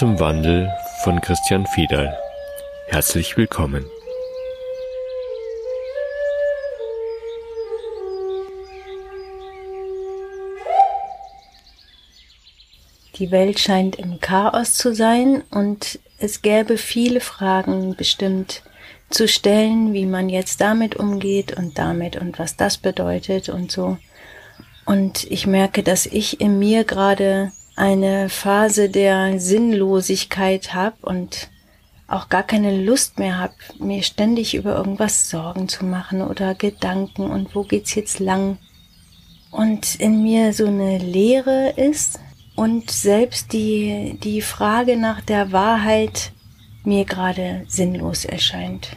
Zum Wandel von Christian Fiedal. Herzlich willkommen. Die Welt scheint im Chaos zu sein und es gäbe viele Fragen bestimmt zu stellen, wie man jetzt damit umgeht und damit und was das bedeutet und so. Und ich merke, dass ich in mir gerade eine Phase der Sinnlosigkeit habe und auch gar keine Lust mehr habe, mir ständig über irgendwas Sorgen zu machen oder Gedanken und wo geht's jetzt lang. Und in mir so eine Leere ist und selbst die, die Frage nach der Wahrheit mir gerade sinnlos erscheint.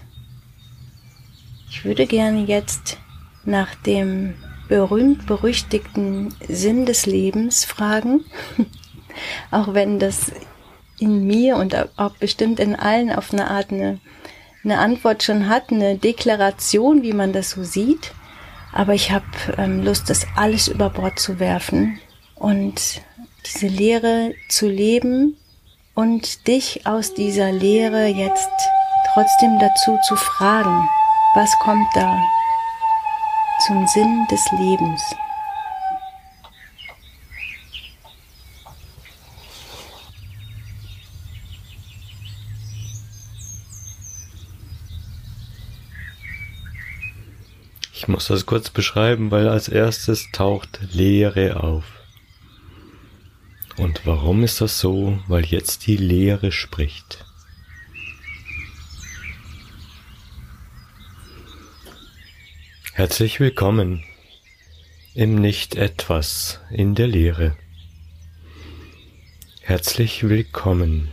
Ich würde gerne jetzt nach dem berühmt-berüchtigten Sinn des Lebens fragen, auch wenn das in mir und auch bestimmt in allen auf eine Art eine, eine Antwort schon hat, eine Deklaration, wie man das so sieht. Aber ich habe ähm, Lust, das alles über Bord zu werfen und diese Lehre zu leben und dich aus dieser Lehre jetzt trotzdem dazu zu fragen, was kommt da? Zum Sinn des Lebens. Ich muss das kurz beschreiben, weil als erstes taucht Leere auf. Und warum ist das so? Weil jetzt die Leere spricht. Herzlich willkommen im Nicht-Etwas in der Lehre. Herzlich willkommen.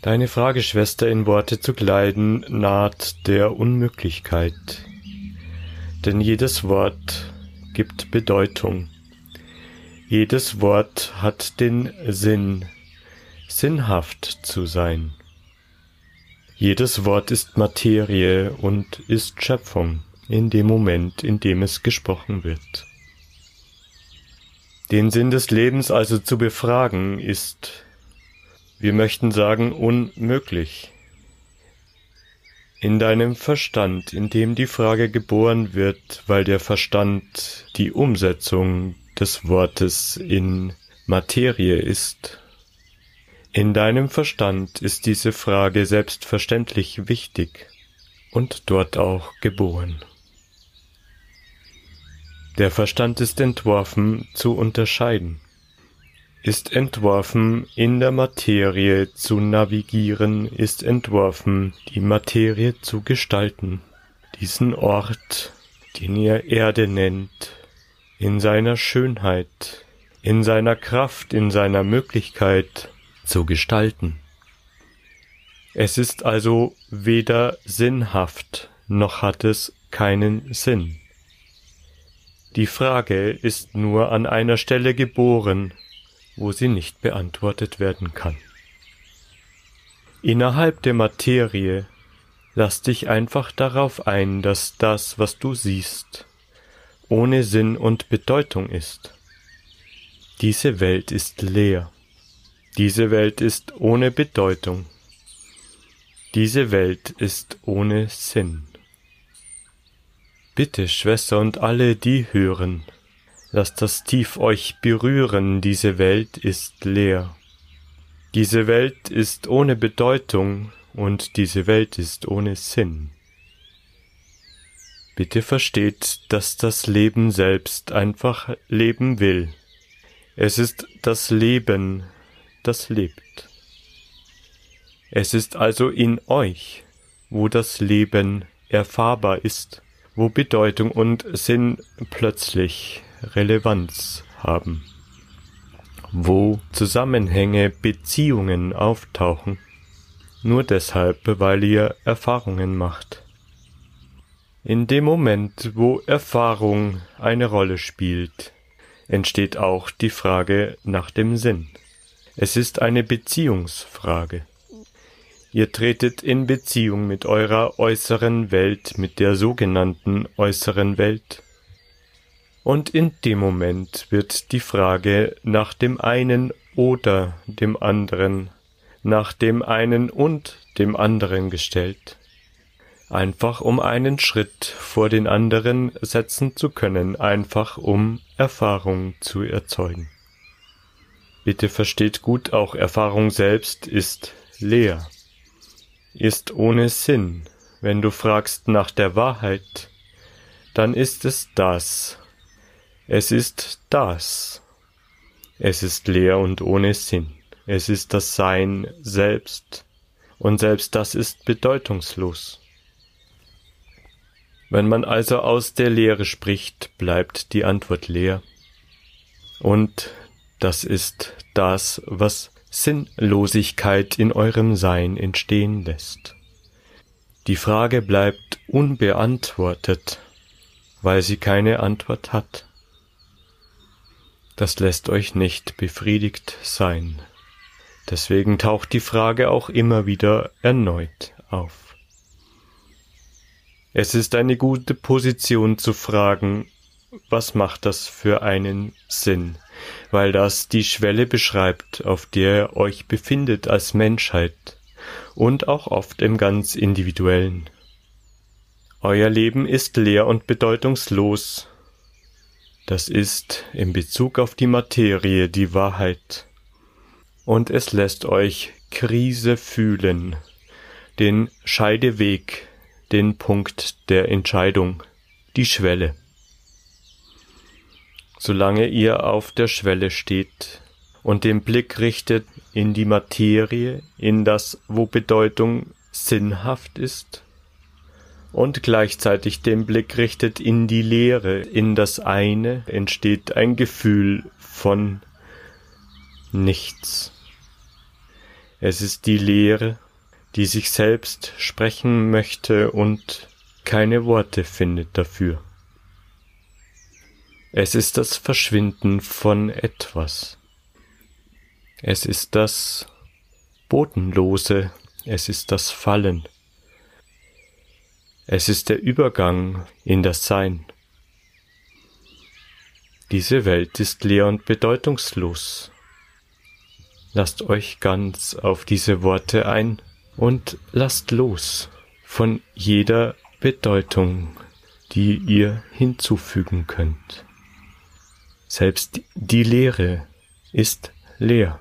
Deine Frageschwester in Worte zu kleiden naht der Unmöglichkeit, denn jedes Wort gibt Bedeutung. Jedes Wort hat den Sinn, sinnhaft zu sein. Jedes Wort ist Materie und ist Schöpfung in dem Moment, in dem es gesprochen wird. Den Sinn des Lebens also zu befragen ist, wir möchten sagen, unmöglich. In deinem Verstand, in dem die Frage geboren wird, weil der Verstand die Umsetzung des Wortes in Materie ist, in deinem Verstand ist diese Frage selbstverständlich wichtig und dort auch geboren. Der Verstand ist entworfen zu unterscheiden, ist entworfen in der Materie zu navigieren, ist entworfen die Materie zu gestalten, diesen Ort, den ihr Erde nennt, in seiner Schönheit, in seiner Kraft, in seiner Möglichkeit, zu gestalten. Es ist also weder sinnhaft noch hat es keinen Sinn. Die Frage ist nur an einer Stelle geboren, wo sie nicht beantwortet werden kann. Innerhalb der Materie lass dich einfach darauf ein, dass das, was du siehst, ohne Sinn und Bedeutung ist. Diese Welt ist leer. Diese Welt ist ohne Bedeutung. Diese Welt ist ohne Sinn. Bitte, Schwester und alle, die hören, lasst das tief euch berühren, diese Welt ist leer. Diese Welt ist ohne Bedeutung und diese Welt ist ohne Sinn. Bitte versteht, dass das Leben selbst einfach leben will. Es ist das Leben, das lebt. Es ist also in euch, wo das Leben erfahrbar ist, wo Bedeutung und Sinn plötzlich Relevanz haben, wo Zusammenhänge, Beziehungen auftauchen, nur deshalb, weil ihr Erfahrungen macht. In dem Moment, wo Erfahrung eine Rolle spielt, entsteht auch die Frage nach dem Sinn. Es ist eine Beziehungsfrage. Ihr tretet in Beziehung mit eurer äußeren Welt, mit der sogenannten äußeren Welt. Und in dem Moment wird die Frage nach dem einen oder dem anderen, nach dem einen und dem anderen gestellt, einfach um einen Schritt vor den anderen setzen zu können, einfach um Erfahrung zu erzeugen. Bitte versteht gut, auch Erfahrung selbst ist leer, ist ohne Sinn. Wenn du fragst nach der Wahrheit, dann ist es das. Es ist das. Es ist leer und ohne Sinn. Es ist das Sein selbst. Und selbst das ist bedeutungslos. Wenn man also aus der Lehre spricht, bleibt die Antwort leer. Und das ist das, was Sinnlosigkeit in eurem Sein entstehen lässt. Die Frage bleibt unbeantwortet, weil sie keine Antwort hat. Das lässt euch nicht befriedigt sein. Deswegen taucht die Frage auch immer wieder erneut auf. Es ist eine gute Position zu fragen, was macht das für einen Sinn? Weil das die Schwelle beschreibt, auf der ihr euch befindet als Menschheit und auch oft im ganz individuellen. Euer Leben ist leer und bedeutungslos. Das ist in Bezug auf die Materie die Wahrheit. Und es lässt euch Krise fühlen, den Scheideweg den Punkt der Entscheidung, die Schwelle. Solange ihr auf der Schwelle steht und den Blick richtet in die Materie, in das, wo Bedeutung sinnhaft ist, und gleichzeitig den Blick richtet in die Leere, in das eine, entsteht ein Gefühl von nichts. Es ist die Leere, die sich selbst sprechen möchte und keine Worte findet dafür. Es ist das Verschwinden von etwas. Es ist das Bodenlose, es ist das Fallen. Es ist der Übergang in das Sein. Diese Welt ist leer und bedeutungslos. Lasst euch ganz auf diese Worte ein und lasst los von jeder Bedeutung, die ihr hinzufügen könnt. Selbst die Leere ist leer.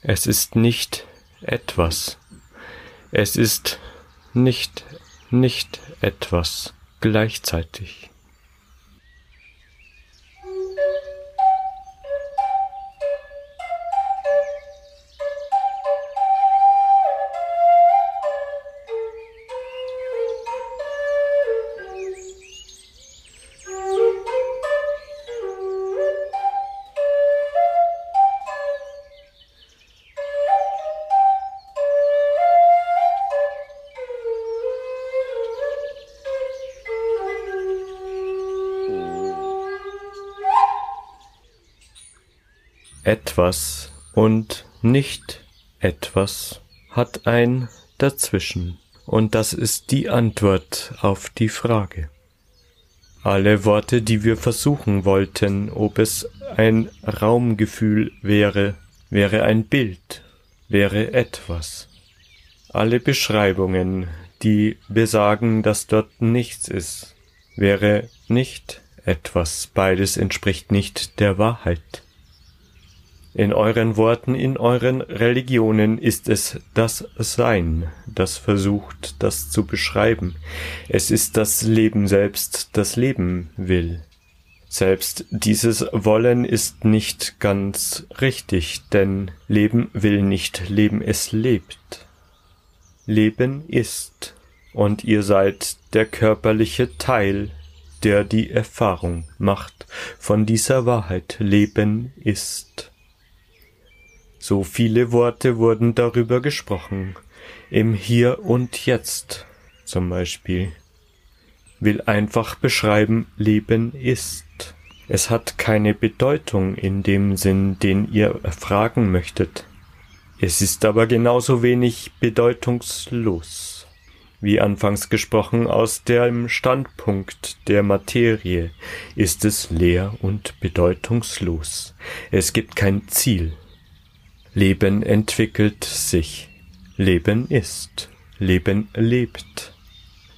Es ist nicht etwas. Es ist nicht, nicht etwas gleichzeitig. Etwas und nicht etwas hat ein dazwischen. Und das ist die Antwort auf die Frage. Alle Worte, die wir versuchen wollten, ob es ein Raumgefühl wäre, wäre ein Bild, wäre etwas. Alle Beschreibungen, die besagen, dass dort nichts ist, wäre nicht etwas, beides entspricht nicht der Wahrheit. In euren Worten, in euren Religionen ist es das Sein, das versucht, das zu beschreiben. Es ist das Leben selbst, das Leben will. Selbst dieses Wollen ist nicht ganz richtig, denn Leben will nicht Leben, es lebt. Leben ist, und ihr seid der körperliche Teil, der die Erfahrung macht von dieser Wahrheit. Leben ist. So viele Worte wurden darüber gesprochen. Im Hier und Jetzt zum Beispiel. Will einfach beschreiben, Leben ist. Es hat keine Bedeutung in dem Sinn, den ihr erfragen möchtet. Es ist aber genauso wenig bedeutungslos. wie anfangs gesprochen, aus dem Standpunkt der Materie ist es leer und bedeutungslos. Es gibt kein Ziel. Leben entwickelt sich. Leben ist. Leben lebt.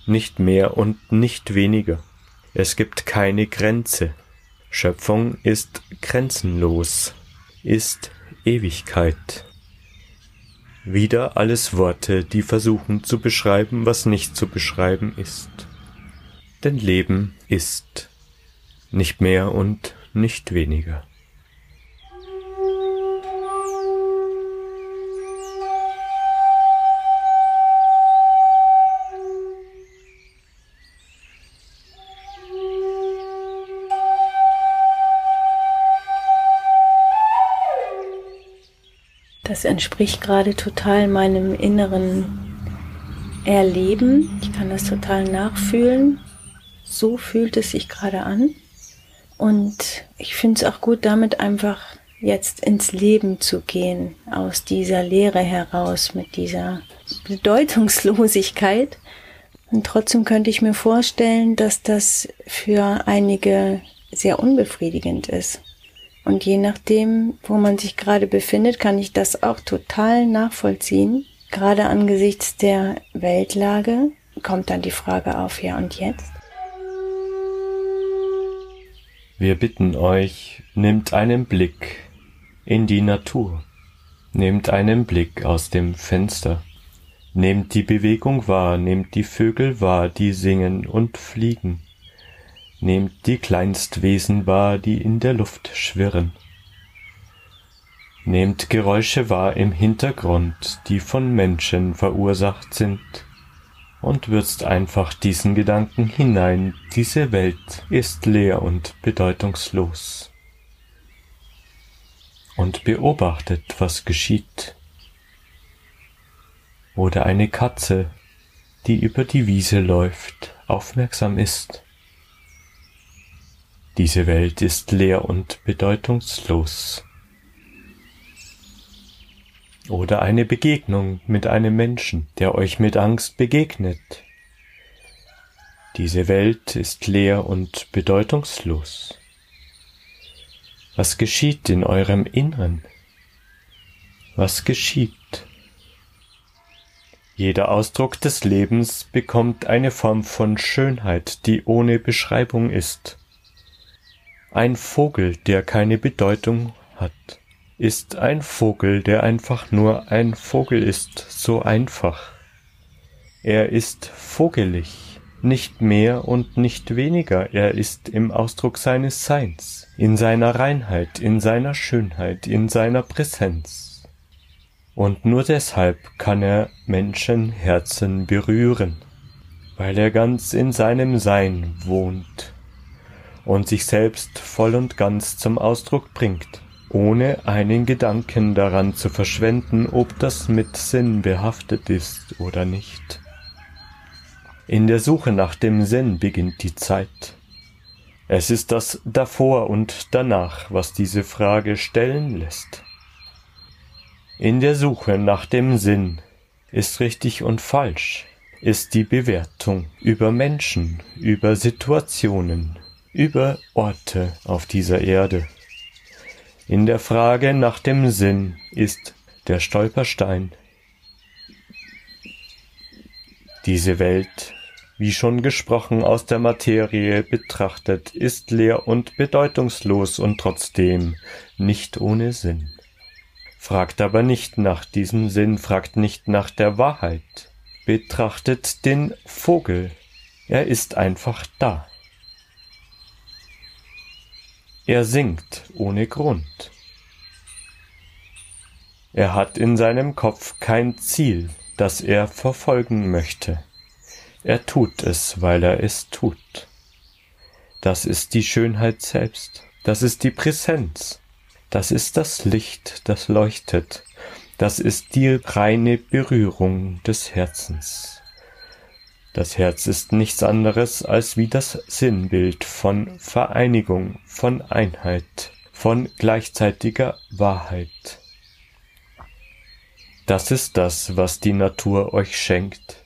Nicht mehr und nicht weniger. Es gibt keine Grenze. Schöpfung ist grenzenlos, ist Ewigkeit. Wieder alles Worte, die versuchen zu beschreiben, was nicht zu beschreiben ist. Denn Leben ist nicht mehr und nicht weniger. Das entspricht gerade total meinem inneren Erleben. Ich kann das total nachfühlen. So fühlt es sich gerade an. Und ich finde es auch gut, damit einfach jetzt ins Leben zu gehen, aus dieser Leere heraus, mit dieser Bedeutungslosigkeit. Und trotzdem könnte ich mir vorstellen, dass das für einige sehr unbefriedigend ist. Und je nachdem, wo man sich gerade befindet, kann ich das auch total nachvollziehen. Gerade angesichts der Weltlage kommt dann die Frage auf, ja und jetzt? Wir bitten euch, nehmt einen Blick in die Natur, nehmt einen Blick aus dem Fenster, nehmt die Bewegung wahr, nehmt die Vögel wahr, die singen und fliegen, Nehmt die Kleinstwesen wahr, die in der Luft schwirren. Nehmt Geräusche wahr im Hintergrund, die von Menschen verursacht sind, und würzt einfach diesen Gedanken hinein, diese Welt ist leer und bedeutungslos. Und beobachtet, was geschieht. Oder eine Katze, die über die Wiese läuft, aufmerksam ist diese Welt ist leer und bedeutungslos. Oder eine Begegnung mit einem Menschen, der euch mit Angst begegnet. Diese Welt ist leer und bedeutungslos. Was geschieht in eurem Inneren? Was geschieht? Jeder Ausdruck des Lebens bekommt eine Form von Schönheit, die ohne Beschreibung ist. Ein Vogel, der keine Bedeutung hat, ist ein Vogel, der einfach nur ein Vogel ist, so einfach. Er ist vogelig, nicht mehr und nicht weniger, er ist im Ausdruck seines Seins, in seiner Reinheit, in seiner Schönheit, in seiner Präsenz. Und nur deshalb kann er Menschenherzen berühren, weil er ganz in seinem Sein wohnt und sich selbst voll und ganz zum Ausdruck bringt, ohne einen Gedanken daran zu verschwenden, ob das mit Sinn behaftet ist oder nicht. In der Suche nach dem Sinn beginnt die Zeit. Es ist das davor und danach, was diese Frage stellen lässt. In der Suche nach dem Sinn ist richtig und falsch, ist die Bewertung über Menschen, über Situationen, über Orte auf dieser Erde. In der Frage nach dem Sinn ist der Stolperstein. Diese Welt, wie schon gesprochen aus der Materie betrachtet, ist leer und bedeutungslos und trotzdem nicht ohne Sinn. Fragt aber nicht nach diesem Sinn, fragt nicht nach der Wahrheit. Betrachtet den Vogel, er ist einfach da. Er singt ohne Grund. Er hat in seinem Kopf kein Ziel, das er verfolgen möchte. Er tut es, weil er es tut. Das ist die Schönheit selbst, das ist die Präsenz, das ist das Licht, das leuchtet, das ist die reine Berührung des Herzens. Das Herz ist nichts anderes als wie das Sinnbild von Vereinigung, von Einheit, von gleichzeitiger Wahrheit. Das ist das, was die Natur euch schenkt.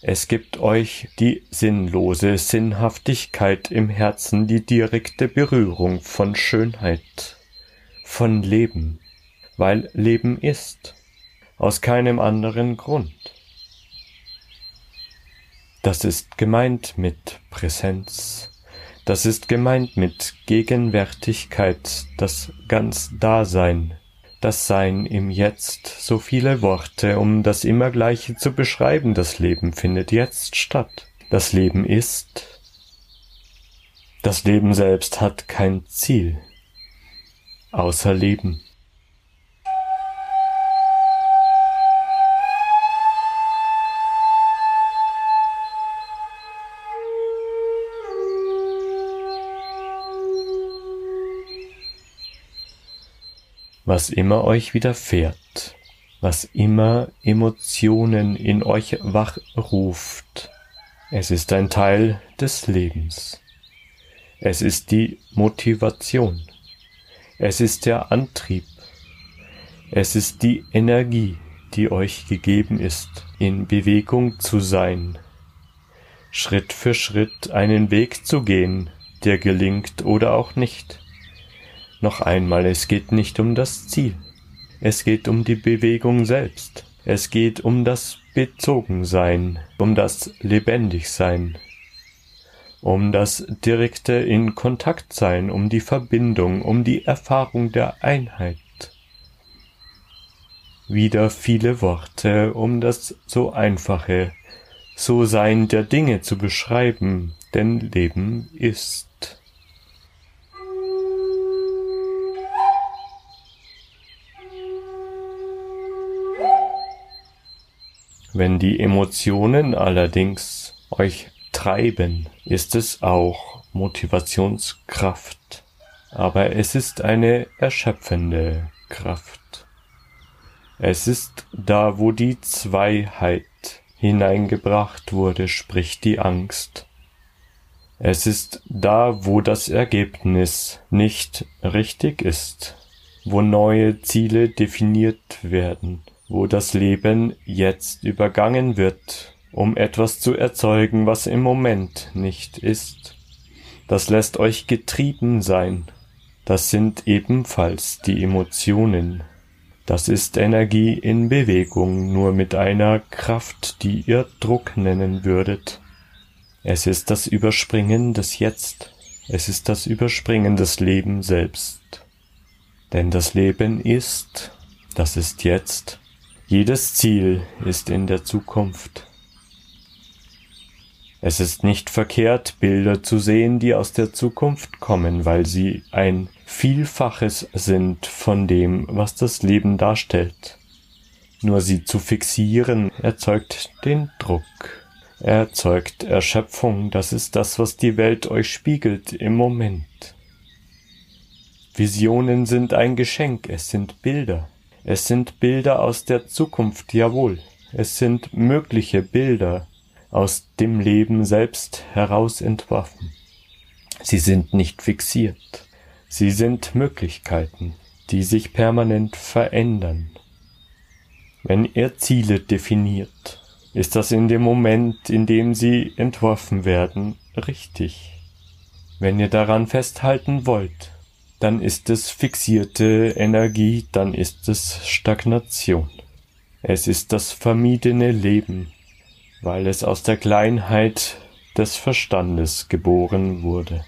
Es gibt euch die sinnlose Sinnhaftigkeit im Herzen, die direkte Berührung von Schönheit, von Leben, weil Leben ist, aus keinem anderen Grund. Das ist gemeint mit Präsenz, das ist gemeint mit Gegenwärtigkeit, das ganz Dasein, das Sein im Jetzt, so viele Worte, um das immer Gleiche zu beschreiben. Das Leben findet jetzt statt. Das Leben ist. Das Leben selbst hat kein Ziel, außer Leben. Was immer euch widerfährt, was immer Emotionen in euch wachruft. Es ist ein Teil des Lebens. Es ist die Motivation. Es ist der Antrieb. Es ist die Energie, die euch gegeben ist, in Bewegung zu sein, Schritt für Schritt einen Weg zu gehen, der gelingt oder auch nicht. Noch einmal, es geht nicht um das Ziel. Es geht um die Bewegung selbst. Es geht um das Bezogensein, um das Lebendigsein, um das direkte in Kontakt sein, um die Verbindung, um die Erfahrung der Einheit. Wieder viele Worte, um das so einfache, so Sein der Dinge zu beschreiben, denn Leben ist. Wenn die Emotionen allerdings euch treiben, ist es auch Motivationskraft, aber es ist eine erschöpfende Kraft. Es ist da, wo die Zweiheit hineingebracht wurde, sprich die Angst. Es ist da, wo das Ergebnis nicht richtig ist, wo neue Ziele definiert werden, wo das Leben jetzt übergangen wird, um etwas zu erzeugen, was im Moment nicht ist. Das lässt euch getrieben sein. Das sind ebenfalls die Emotionen. Das ist Energie in Bewegung, nur mit einer Kraft, die ihr Druck nennen würdet. Es ist das Überspringen des Jetzt. Es ist das Überspringen des Lebens selbst. Denn das Leben ist, das ist jetzt, jedes Ziel ist in der Zukunft. Es ist nicht verkehrt, Bilder zu sehen, die aus der Zukunft kommen, weil sie ein Vielfaches sind von dem, was das Leben darstellt. Nur sie zu fixieren erzeugt den Druck, erzeugt Erschöpfung, das ist das, was die Welt euch spiegelt im Moment. Visionen sind ein Geschenk, es sind Bilder. Es sind Bilder aus der Zukunft, jawohl. Es sind mögliche Bilder aus dem Leben selbst heraus entworfen. Sie sind nicht fixiert. Sie sind Möglichkeiten, die sich permanent verändern. Wenn ihr Ziele definiert, ist das in dem Moment, in dem sie entworfen werden, richtig. Wenn ihr daran festhalten wollt, dann ist es fixierte Energie, dann ist es Stagnation. Es ist das vermiedene Leben, weil es aus der Kleinheit des Verstandes geboren wurde.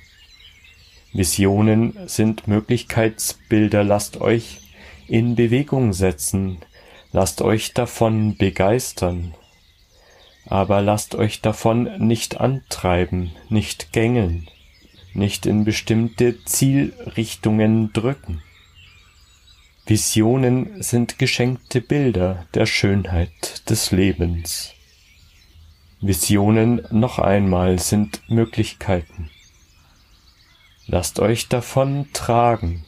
Visionen sind Möglichkeitsbilder, lasst euch in Bewegung setzen, lasst euch davon begeistern, aber lasst euch davon nicht antreiben, nicht gängeln, nicht in bestimmte Zielrichtungen drücken. Visionen sind geschenkte Bilder der Schönheit des Lebens. Visionen noch einmal sind Möglichkeiten. Lasst euch davon tragen,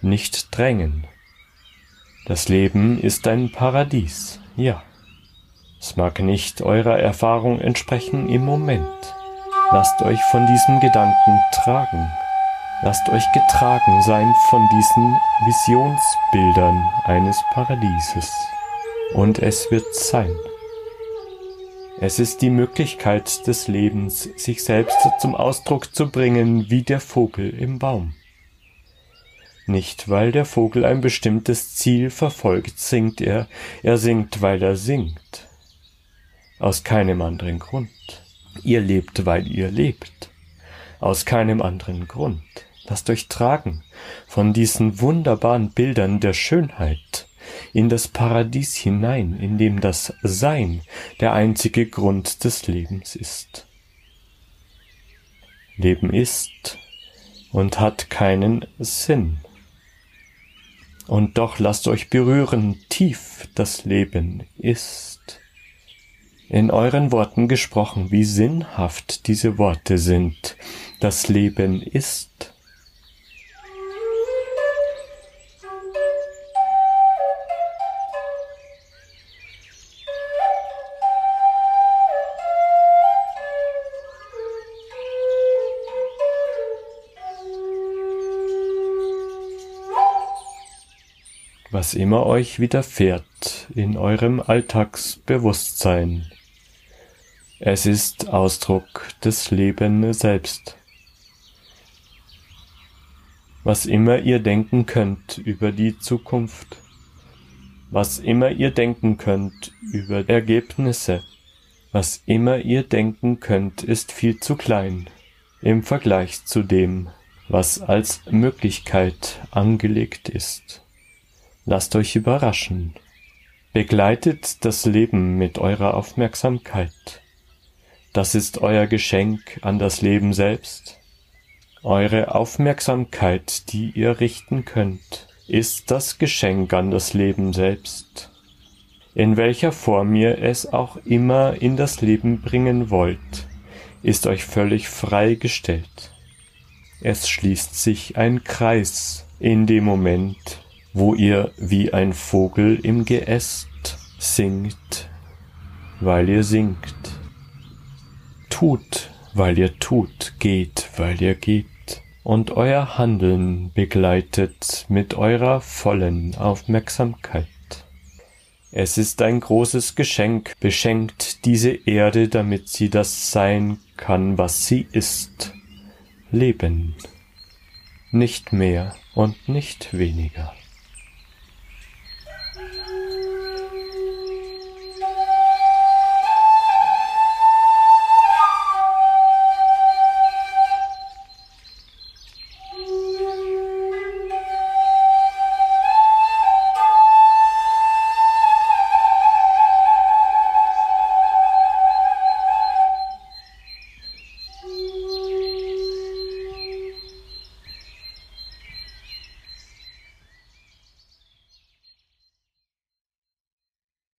nicht drängen. Das Leben ist ein Paradies, ja. Es mag nicht eurer Erfahrung entsprechen im Moment Lasst euch von diesem Gedanken tragen. Lasst euch getragen sein von diesen Visionsbildern eines Paradieses. Und es wird sein. Es ist die Möglichkeit des Lebens, sich selbst zum Ausdruck zu bringen wie der Vogel im Baum. Nicht weil der Vogel ein bestimmtes Ziel verfolgt, singt er, er singt, weil er singt. Aus keinem anderen Grund. Ihr lebt, weil ihr lebt. Aus keinem anderen Grund. Lasst euch tragen von diesen wunderbaren Bildern der Schönheit in das Paradies hinein, in dem das Sein der einzige Grund des Lebens ist. Leben ist und hat keinen Sinn. Und doch lasst euch berühren, tief das Leben ist. In euren Worten gesprochen, wie sinnhaft diese Worte sind. Das Leben ist. was immer euch widerfährt in eurem Alltagsbewusstsein. Es ist Ausdruck des Lebens selbst. Was immer ihr denken könnt über die Zukunft, was immer ihr denken könnt über Ergebnisse, was immer ihr denken könnt, ist viel zu klein im Vergleich zu dem, was als Möglichkeit angelegt ist. Lasst euch überraschen. Begleitet das Leben mit eurer Aufmerksamkeit. Das ist euer Geschenk an das Leben selbst. Eure Aufmerksamkeit, die ihr richten könnt, ist das Geschenk an das Leben selbst. In welcher Form ihr es auch immer in das Leben bringen wollt, ist euch völlig freigestellt. Es schließt sich ein Kreis in dem Moment, wo ihr wie ein Vogel im Geäst singt, weil ihr singt. Tut, weil ihr tut, geht, weil ihr geht, und euer Handeln begleitet mit eurer vollen Aufmerksamkeit. Es ist ein großes Geschenk, beschenkt diese Erde, damit sie das sein kann, was sie ist. Leben. Nicht mehr und nicht weniger.